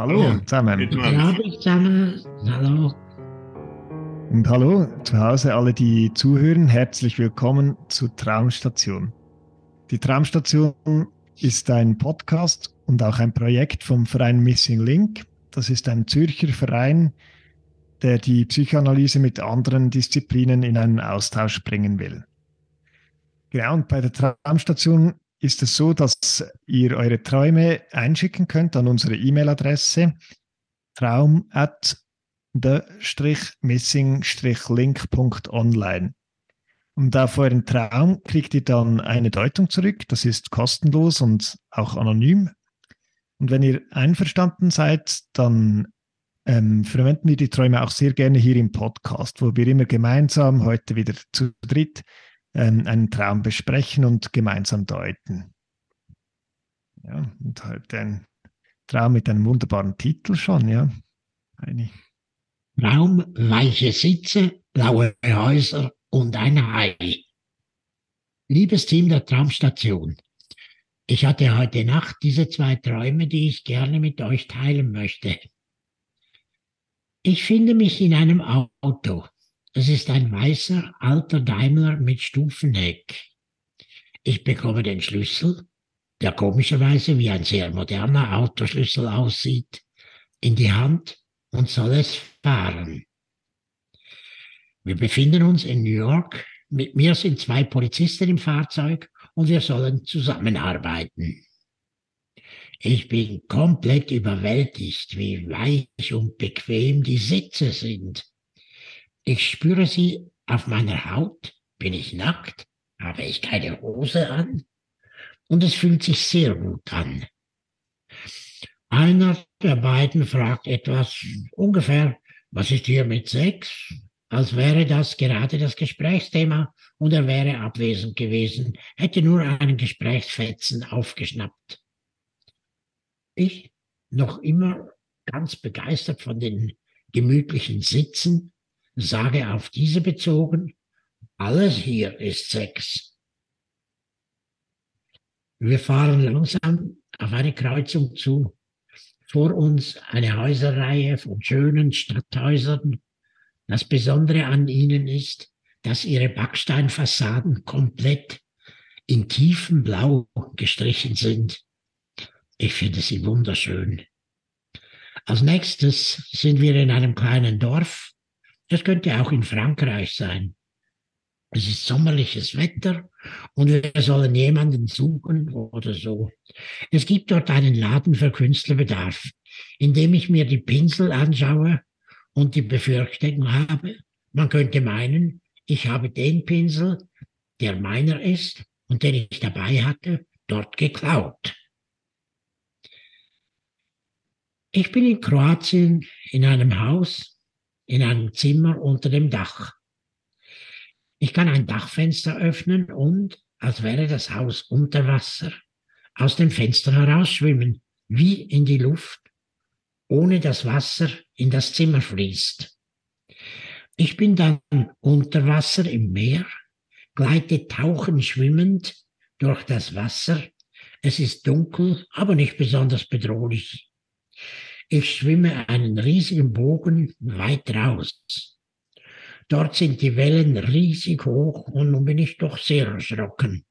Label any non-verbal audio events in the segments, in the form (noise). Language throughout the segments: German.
Hallo zusammen. Hallo zusammen. Hallo. Und hallo zu Hause, alle, die zuhören. Herzlich willkommen zu Traumstation. Die Traumstation ist ein Podcast und auch ein Projekt vom Verein Missing Link. Das ist ein Zürcher Verein, der die Psychoanalyse mit anderen Disziplinen in einen Austausch bringen will. Genau, und bei der Traumstation ist es so, dass ihr eure Träume einschicken könnt an unsere E-Mail-Adresse traum at the-missing-link.online. Und auf euren Traum kriegt ihr dann eine Deutung zurück. Das ist kostenlos und auch anonym. Und wenn ihr einverstanden seid, dann ähm, verwenden wir die Träume auch sehr gerne hier im Podcast, wo wir immer gemeinsam, heute wieder zu dritt, einen Traum besprechen und gemeinsam deuten. Ja, und heute ein Traum mit einem wunderbaren Titel schon, ja. Eine Raum, weiche Sitze, blaue Häuser und ein Hai. Liebes Team der Traumstation, ich hatte heute Nacht diese zwei Träume, die ich gerne mit euch teilen möchte. Ich finde mich in einem Auto. Es ist ein weißer, alter Daimler mit Stufenheck. Ich bekomme den Schlüssel, der komischerweise wie ein sehr moderner Autoschlüssel aussieht, in die Hand und soll es fahren. Wir befinden uns in New York. Mit mir sind zwei Polizisten im Fahrzeug und wir sollen zusammenarbeiten. Ich bin komplett überwältigt, wie weich und bequem die Sitze sind. Ich spüre sie auf meiner Haut. Bin ich nackt? Habe ich keine Hose an? Und es fühlt sich sehr gut an. Einer der beiden fragt etwas ungefähr, was ist hier mit Sex? Als wäre das gerade das Gesprächsthema und er wäre abwesend gewesen, hätte nur einen Gesprächsfetzen aufgeschnappt. Ich, noch immer ganz begeistert von den gemütlichen Sitzen, sage auf diese bezogen, alles hier ist Sex. Wir fahren langsam auf eine Kreuzung zu vor uns eine Häuserreihe von schönen Stadthäusern. Das Besondere an ihnen ist, dass ihre Backsteinfassaden komplett in tiefem Blau gestrichen sind. Ich finde sie wunderschön. Als nächstes sind wir in einem kleinen Dorf. Es könnte auch in Frankreich sein. Es ist sommerliches Wetter und wir sollen jemanden suchen oder so. Es gibt dort einen Laden für Künstlerbedarf, in dem ich mir die Pinsel anschaue und die Befürchtung habe, man könnte meinen, ich habe den Pinsel, der meiner ist und den ich dabei hatte, dort geklaut. Ich bin in Kroatien in einem Haus, in einem Zimmer unter dem Dach. Ich kann ein Dachfenster öffnen und, als wäre das Haus unter Wasser, aus dem Fenster herausschwimmen, wie in die Luft, ohne dass Wasser in das Zimmer fließt. Ich bin dann unter Wasser im Meer, gleite tauchen schwimmend durch das Wasser. Es ist dunkel, aber nicht besonders bedrohlich. Ich schwimme einen riesigen Bogen weit raus. Dort sind die Wellen riesig hoch und nun bin ich doch sehr erschrocken.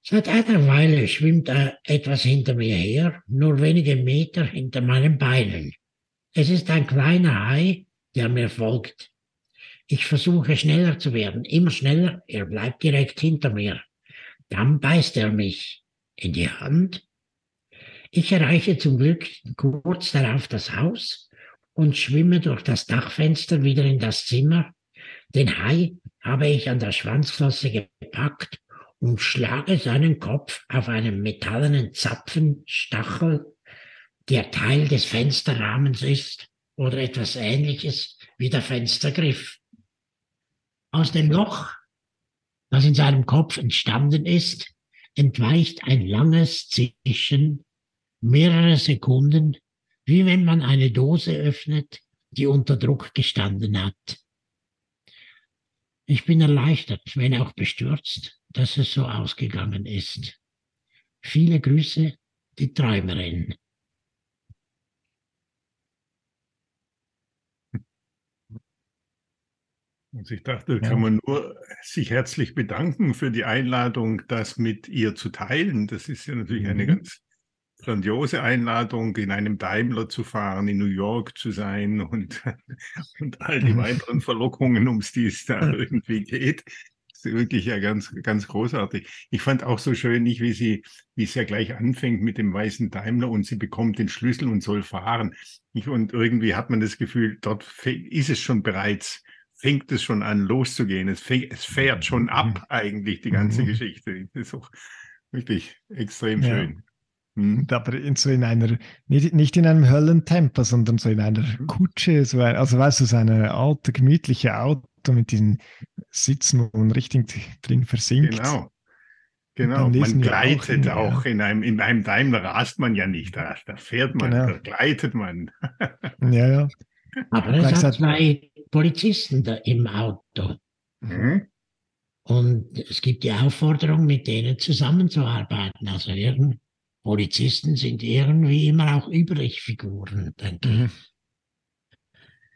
Seit einer Weile schwimmt etwas hinter mir her, nur wenige Meter hinter meinen Beinen. Es ist ein kleiner Hai, der mir folgt. Ich versuche schneller zu werden, immer schneller, er bleibt direkt hinter mir. Dann beißt er mich in die Hand. Ich erreiche zum Glück kurz darauf das Haus und schwimme durch das Dachfenster wieder in das Zimmer. Den Hai habe ich an der Schwanzflosse gepackt und schlage seinen Kopf auf einen metallenen Zapfenstachel, der Teil des Fensterrahmens ist. oder etwas ähnliches wie der Fenstergriff. Aus dem Loch, das in seinem Kopf entstanden ist, entweicht ein langes Zischen, mehrere Sekunden, wie wenn man eine Dose öffnet, die unter Druck gestanden hat. Ich bin erleichtert, wenn auch bestürzt, dass es so ausgegangen ist. Viele Grüße, die Träumerin. Also ich dachte, da kann man nur sich herzlich bedanken für die Einladung, das mit ihr zu teilen. Das ist ja natürlich mhm. eine ganz grandiose Einladung, in einem Daimler zu fahren, in New York zu sein (laughs) und, und all die mhm. weiteren Verlockungen, um die es da (laughs) irgendwie geht. Das ist wirklich ja ganz, ganz großartig. Ich fand auch so schön, nicht wie sie, wie es ja gleich anfängt mit dem weißen Daimler und sie bekommt den Schlüssel und soll fahren. Und irgendwie hat man das Gefühl, dort ist es schon bereits fängt es schon an loszugehen. Es, fängt, es fährt schon ab (laughs) eigentlich die ganze mhm. Geschichte. Das ist auch wirklich extrem ja. schön. Mhm. Aber in so in einer, nicht, nicht in einem Höllentempo, sondern so in einer mhm. Kutsche, so ein, also weißt du, so eine alte, gemütliche Auto mit diesen Sitzen, man richtig drin versinkt. Genau. Genau, man gleitet auch, in, auch in, einem, in einem Daimler rast man ja nicht, da, da fährt man, genau. da gleitet man. ja, ja. Aber es hat zwei Polizisten da im Auto. Mhm. Und es gibt die Aufforderung, mit denen zusammenzuarbeiten. Also irgend, Polizisten sind irgendwie immer auch Übrigfiguren, denke mhm. ich.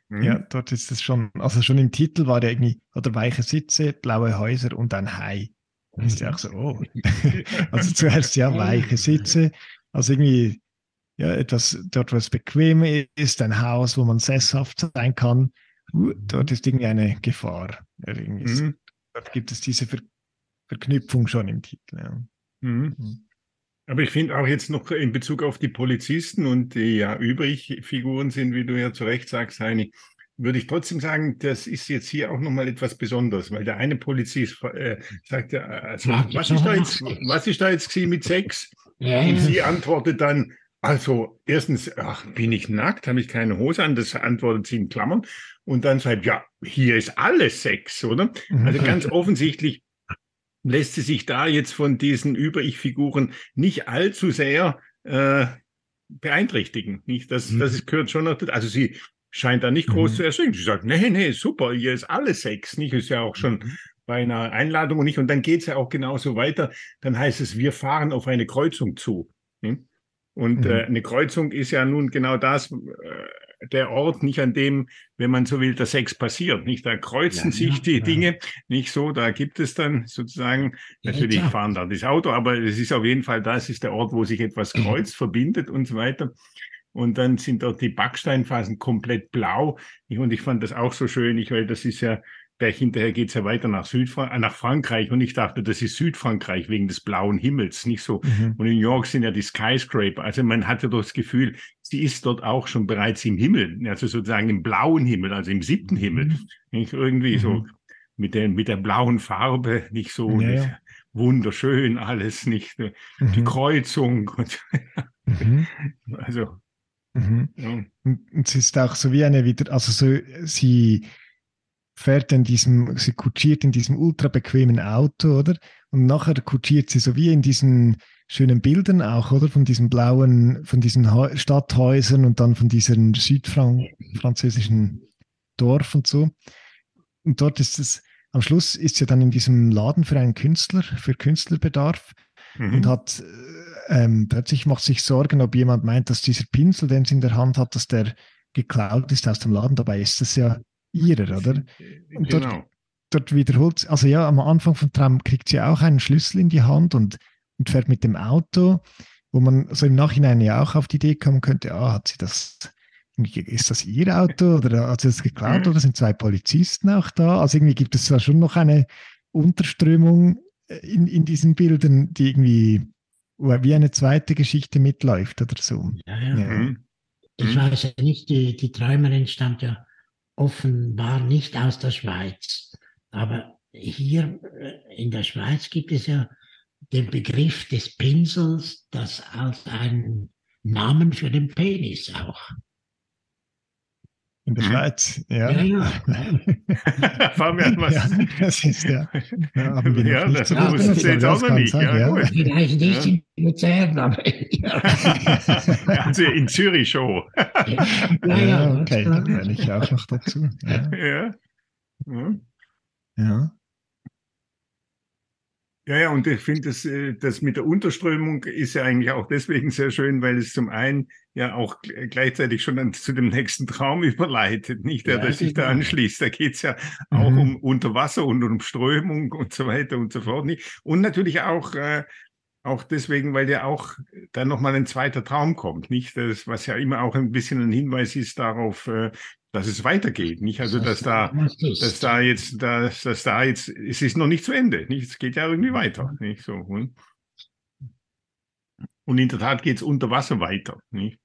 Mhm. Ja, dort ist es schon, also schon im Titel war der irgendwie, oder weiche Sitze, blaue Häuser und ein Hai. Das ist ja auch so, oh. (laughs) also zuerst ja weiche Sitze, also irgendwie ja, etwas, dort was bequem ist, ein Haus, wo man sesshaft sein kann, dort ist irgendwie eine Gefahr. Mhm. Dort gibt es diese Ver Verknüpfung schon im Titel. Ja. Mhm. Aber ich finde auch jetzt noch in Bezug auf die Polizisten und die ja übrig Figuren sind, wie du ja zu Recht sagst, Heini, würde ich trotzdem sagen, das ist jetzt hier auch nochmal etwas Besonderes, weil der eine Polizist äh, sagt ja, also, was, ist da jetzt, was ist da jetzt mit Sex? Und sie antwortet dann, also erstens, ach, bin ich nackt, habe ich keine Hose an, das antwortet sie in Klammern. Und dann sagt, ja, hier ist alles Sex, oder? Mhm. Also ganz offensichtlich lässt sie sich da jetzt von diesen Über-Ich-Figuren nicht allzu sehr äh, beeinträchtigen. Nicht? Das, mhm. das gehört schon noch dazu. Also sie scheint da nicht groß mhm. zu erschrecken. Sie sagt, nee, nee, super, hier ist alles Sex. Nicht? Ist ja auch schon mhm. bei einer Einladung und nicht. Und dann geht es ja auch genauso weiter. Dann heißt es, wir fahren auf eine Kreuzung zu. Nicht? Und mhm. äh, eine Kreuzung ist ja nun genau das, äh, der Ort, nicht an dem, wenn man so will, der Sex passiert. Nicht, da kreuzen ja, sich die ja. Dinge nicht so, da gibt es dann sozusagen, natürlich fahren da das Auto, aber es ist auf jeden Fall, das ist der Ort, wo sich etwas mhm. kreuzt, verbindet und so weiter. Und dann sind dort die Backsteinphasen komplett blau. Und ich fand das auch so schön, ich, weil das ist ja gleich hinterher geht's ja weiter nach Südfrankreich, nach Frankreich und ich dachte, das ist Südfrankreich wegen des blauen Himmels, nicht so. Mhm. Und in New York sind ja die Skyscraper. Also man hatte doch das Gefühl, sie ist dort auch schon bereits im Himmel, also sozusagen im blauen Himmel, also im siebten mhm. Himmel. Nicht irgendwie mhm. so mit der, mit der blauen Farbe, nicht so ja, nicht, wunderschön alles, nicht die mhm. Kreuzung (laughs) und mhm. also. Mhm. Ja. Und es ist auch so wie eine wieder, also so sie fährt in diesem, sie kutschiert in diesem ultra bequemen Auto, oder? Und nachher kutschiert sie so wie in diesen schönen Bildern auch, oder? Von diesen blauen, von diesen Stadthäusern und dann von diesem südfranzösischen Dorf und so. Und dort ist es, am Schluss ist sie dann in diesem Laden für einen Künstler, für Künstlerbedarf mhm. und hat ähm, plötzlich macht sich Sorgen, ob jemand meint, dass dieser Pinsel, den sie in der Hand hat, dass der geklaut ist aus dem Laden. Dabei ist es ja ihrer, oder? Und genau. dort, dort wiederholt, also ja, am Anfang von Traum kriegt sie auch einen Schlüssel in die Hand und, und fährt mit dem Auto, wo man so im Nachhinein ja auch auf die Idee kommen könnte, ah, hat sie das, ist das ihr Auto oder hat sie das geklaut oder sind zwei Polizisten auch da? Also irgendwie gibt es da schon noch eine Unterströmung äh, in, in diesen Bildern, die irgendwie wie eine zweite Geschichte mitläuft oder so. Ja, ja. ja. Mhm. Ich weiß ja nicht, die, die Träumerin stammt ja offenbar nicht aus der Schweiz. Aber hier äh, in der Schweiz gibt es ja den Begriff des Pinsels, das als einen Namen für den Penis auch. In der Ja. Schweiz, ja. Ja, ja. (laughs) Fabian, was? Ja, das ist ja. ja haben wir Ja, das wussten Sie jetzt ja, auch noch nicht. sein, Ja, gut. Vielleicht nicht Ja. in Luzern, aber ja. (laughs) also in Zürich schon. Ja, Ja, ja, okay, das da kann- werde ich auch noch dazu. Ja, Ja. Ja. ja. Ja, ja, und ich finde, das, äh, das mit der Unterströmung ist ja eigentlich auch deswegen sehr schön, weil es zum einen ja auch gl- gleichzeitig schon dann zu dem nächsten Traum überleitet, nicht der, Ja, der sich da genau. anschließt. Da geht's ja auch Mhm. um Unterwasser und um Strömung und so weiter und so fort. Nicht? Und natürlich auch, äh, auch deswegen, weil ja auch dann nochmal ein zweiter Traum kommt, nicht? Das, was ja immer auch ein bisschen ein Hinweis ist darauf, äh, dass es weitergeht, nicht? Also, dass da, ist. dass da jetzt, dass, dass da jetzt, es ist noch nicht zu Ende, nicht? Es geht ja irgendwie weiter, nicht so. Und, und in der Tat geht es unter Wasser weiter, nicht?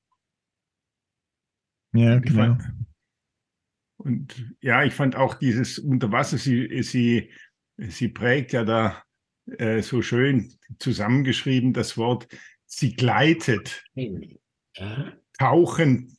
ja Ich genau. fand- Und ja, ich fand auch dieses Unterwasser, sie, sie, sie prägt ja da äh, so schön zusammengeschrieben das Wort, sie gleitet, Ja. tauchend,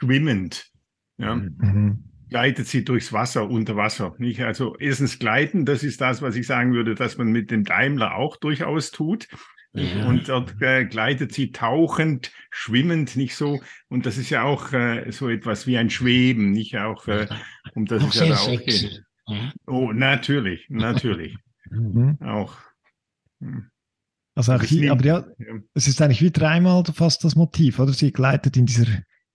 schwimmend. Ja. Mhm. gleitet sie durchs Wasser, unter Wasser. Nicht? Also erstens gleiten, das ist das, was ich sagen würde, dass man mit dem Daimler auch durchaus tut. Ja. Und dort äh, gleitet sie tauchend, schwimmend, nicht so. Und das ist ja auch äh, so etwas wie ein Schweben, nicht auch, äh, um das Auch es ja da auch sexy. geht. Ja. Oh, natürlich, natürlich. Mhm. auch. Hm. Also auch hier, aber ja, Ja. es ist eigentlich wie dreimal fast das Motiv, oder? Sie gleitet in dieser,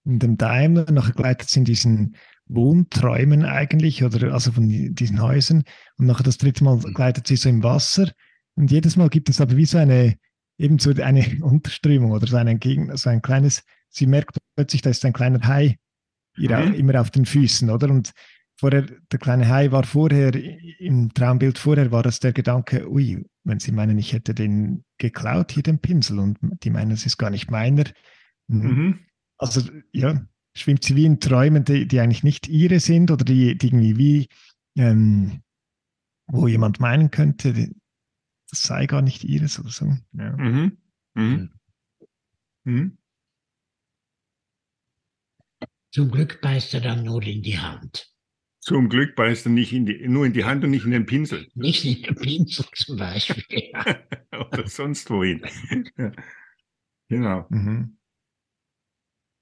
in dem Daimler, nachher gleitet sie in diesen Wohnträumen eigentlich, oder also von die- diesen Häusern, und nachher das dritte Mal gleitet sie so im Wasser. Und jedes Mal gibt es aber wie so eine, eben so eine (laughs) Unterströmung oder so ein, Entgegen, so ein kleines, sie merkt plötzlich, da ist ein kleiner Hai ihr Mhm. immer auf den Füßen, oder? Und vorher, der kleine Hai war vorher, im Traumbild vorher war das der Gedanke, ui, wenn sie meinen, ich hätte den geklaut, hier den Pinsel, und die meinen, es ist gar nicht meiner. Mhm. Mhm. Also, ja, schwimmt sie wie in Träumen, die, die eigentlich nicht ihre sind oder die, die irgendwie wie, ähm, wo jemand meinen könnte, die- das sei gar nicht ihres oder so. Ja. Mhm. Mhm. Mhm. Zum Glück beißt er dann nur in die Hand. Zum Glück beißt er nicht in die, nur in die Hand und nicht in den Pinsel (laughs) Nicht in den Pinsel zum Beispiel. Ja. (laughs) oder sonst wohin. ja. Genau. Mhm.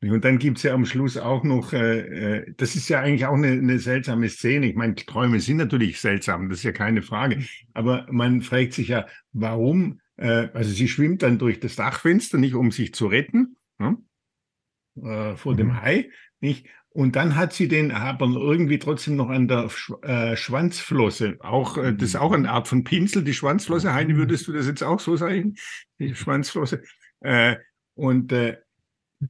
Und dann gibt's ja am Schluss auch noch, äh, äh, das ist ja eigentlich auch eine, eine seltsame Szene. Ich meine, Träume sind natürlich seltsam, das ist ja keine Frage. Aber man fragt sich ja, warum, äh, also sie schwimmt dann durch das Dachfenster, nicht um sich zu retten, ne? äh, vor Mhm. dem Hai, nicht? Und dann hat sie den aber irgendwie trotzdem noch an der Sch äh, Schwanzflosse. Auch, äh, das ist auch eine Art von Pinsel, die Schwanzflosse. Heini, würdest du das jetzt auch so sagen? Die Schwanzflosse. Äh, und äh,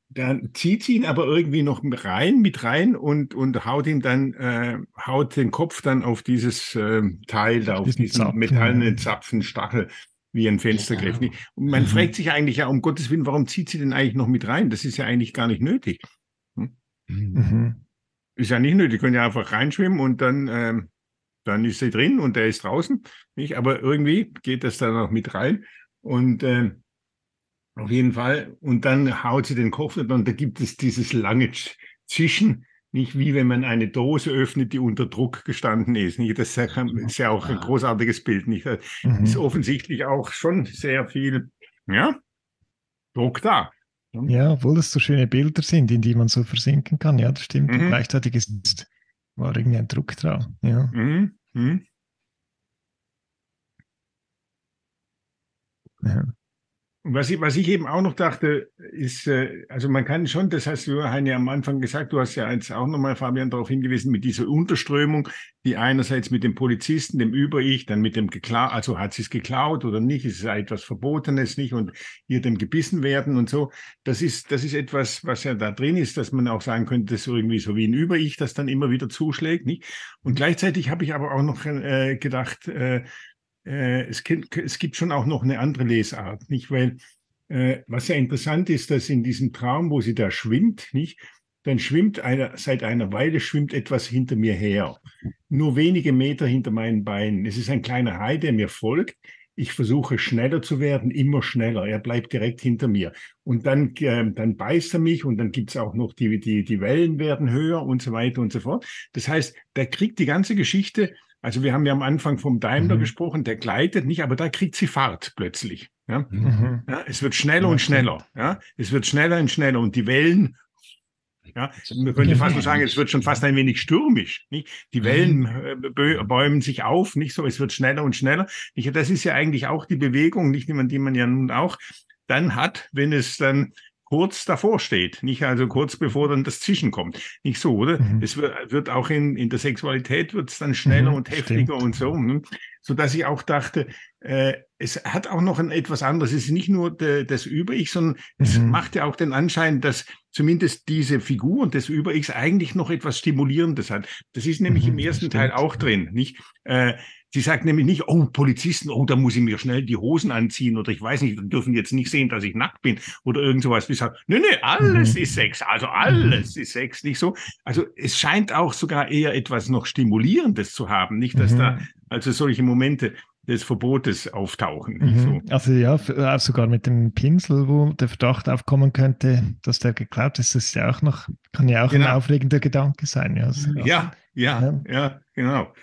dann zieht sie ihn aber irgendwie noch mit rein, mit rein und, und haut ihm dann, äh, haut den Kopf dann auf dieses ähm, Teil da, auf Diesen diesen Zapfen, metallenen. Zapfenstachel wie ein Fenstergriff. Nicht? Und man Mhm. fragt sich eigentlich ja, um Gottes Willen, warum zieht sie den eigentlich noch mit rein? Das ist ja eigentlich gar nicht nötig. Mhm. Ist ja nicht nötig, die können ja einfach reinschwimmen und dann, ähm, dann ist sie drin und der ist draußen. Nicht? Aber irgendwie geht das dann noch mit rein. Und ähm, auf jeden Fall. Und dann haut sie den Kopf und da gibt es dieses lange Sch- Zischen, nicht wie wenn man eine Dose öffnet, die unter Druck gestanden ist. Nicht? Das ist ja, ja auch ein großartiges Bild. Nicht? Da Mhm. ist offensichtlich auch schon sehr viel ja, Druck da. Ja, obwohl das so schöne Bilder sind, in die man so versinken kann. Ja, das stimmt. Mhm. gleichzeitig ist, war irgendwie ein Druck drauf. Ja. Mhm. Mhm. ja. Was ich, was ich eben auch noch dachte, ist, äh, also man kann schon, das hast du, Heini, am Anfang gesagt, du hast ja jetzt auch nochmal, Fabian, darauf hingewiesen, mit dieser Unterströmung, die einerseits mit dem Polizisten, dem Über-Ich, dann mit dem geklaut, also hat sie es geklaut oder nicht, ist es etwas Verbotenes, nicht, und hier dem gebissen werden und so. Das ist, das ist etwas, was ja da drin ist, dass man auch sagen könnte, das ist irgendwie so wie ein Über-Ich, das dann immer wieder zuschlägt, nicht? Und gleichzeitig habe ich aber auch noch äh, gedacht, äh, äh, es, gibt, es gibt schon auch noch eine andere Lesart, nicht? Weil äh, was ja interessant ist, dass in diesem Traum, wo sie da schwimmt, nicht, dann schwimmt einer, seit einer Weile schwimmt etwas hinter mir her. Nur wenige Meter hinter meinen Beinen. Es ist ein kleiner Hai, der mir folgt. ich versuche schneller zu werden, immer schneller. Er bleibt direkt hinter mir. Und dann, äh, dann beißt er mich und dann gibt's auch noch die, die, die Wellen werden höher und so weiter und so fort. Das heißt, der kriegt die ganze Geschichte, also wir haben ja am Anfang vom Daimler mhm. gesprochen, der gleitet nicht, aber da kriegt sie Fahrt plötzlich. Ja? Mhm. ja es wird schneller und schneller. Ja? Es wird schneller und schneller und die Wellen ja, man könnte fast so sagen, es wird schon fast ein wenig stürmisch. Nicht? Die Wellen mhm. äh, bäumen sich auf, nicht so, es wird schneller und schneller. Nicht? Das ist ja eigentlich auch die Bewegung, nicht, die man ja nun auch dann hat, wenn es dann kurz davor steht, nicht also kurz bevor dann das Zischen kommt. Nicht so, oder? Mhm. Es wird, wird auch in, in der Sexualität wird es dann schneller mhm, und heftiger stimmt. und so, ne? so dass ich auch dachte, äh, es hat auch noch ein etwas anderes. Es ist nicht nur de, das Über-Ich, sondern mhm. es macht ja auch den Anschein, dass zumindest diese Figur und das Über-Ich eigentlich noch etwas Stimulierendes hat. Das ist nämlich mhm, im ersten Teil auch drin, nicht? Äh, Sie sagt nämlich nicht, oh, Polizisten, oh, da muss ich mir schnell die Hosen anziehen oder ich weiß nicht, dürfen jetzt nicht sehen, dass ich nackt bin oder irgend sowas. Die sagt, nee, nee, alles mhm. ist Sex, also alles ist Sex, nicht so. Also es scheint auch sogar eher etwas noch Stimulierendes zu haben, nicht, dass mhm. da also solche Momente des Verbotes auftauchen. Mhm. So. Also ja, auch sogar mit dem Pinsel, wo der Verdacht aufkommen könnte, dass der geklaut ist, das ist ja auch noch, kann ja auch genau. ein aufregender Gedanke sein. Ja, also, ja, ja, ja, ja, genau.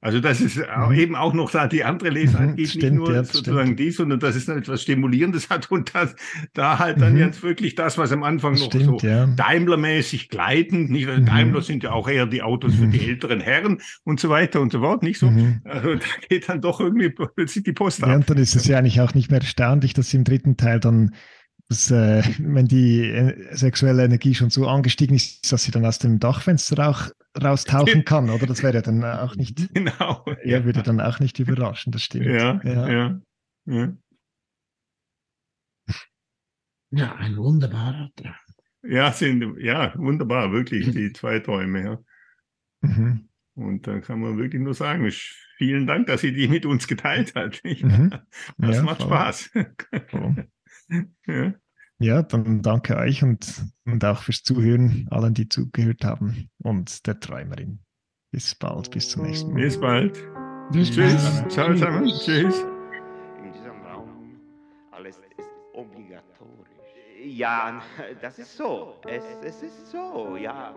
Also das ist mhm. eben auch noch da die andere Lesart geht stimmt, nicht nur ja, sozusagen stimmt. die, sondern dass es dann etwas Stimulierendes hat und das, da halt dann mhm. jetzt wirklich das, was am Anfang noch stimmt, so ja. Daimler-mäßig gleitend, nicht? Mhm. Daimler sind ja auch eher die Autos für die mhm. älteren Herren und so weiter und so fort, nicht so? Mhm. Also da geht dann doch irgendwie plötzlich die Post ab. Ja, und dann ist es ja eigentlich auch nicht mehr erstaunlich, dass im dritten Teil dann dass, äh, wenn die äh, sexuelle Energie schon so angestiegen ist, dass sie dann aus dem Dachfenster auch raustauchen kann, oder? Das wäre dann auch nicht. (laughs) Genau. Er würde dann auch nicht überraschen, das stimmt. Ja, ja. ja, ja. ja ein wunderbarer Traum. Ja, sind, ja, wunderbar, wirklich, die zwei Träume, ja. Mhm. Und da kann man wirklich nur sagen, vielen Dank, dass sie die mit uns geteilt hat. (laughs) Mhm. Das ja, macht voll. Spaß. Voll. (laughs) ja. Ja, dann danke euch und, und auch fürs Zuhören, allen, die zugehört haben und der Träumerin. Bis bald, bis zum nächsten Mal. Bis bald. Bis Tschüss. Ciao zusammen. Tschüss. In diesem Raum alles ist obligatorisch. Ja, das ist so. Es, es ist so, ja.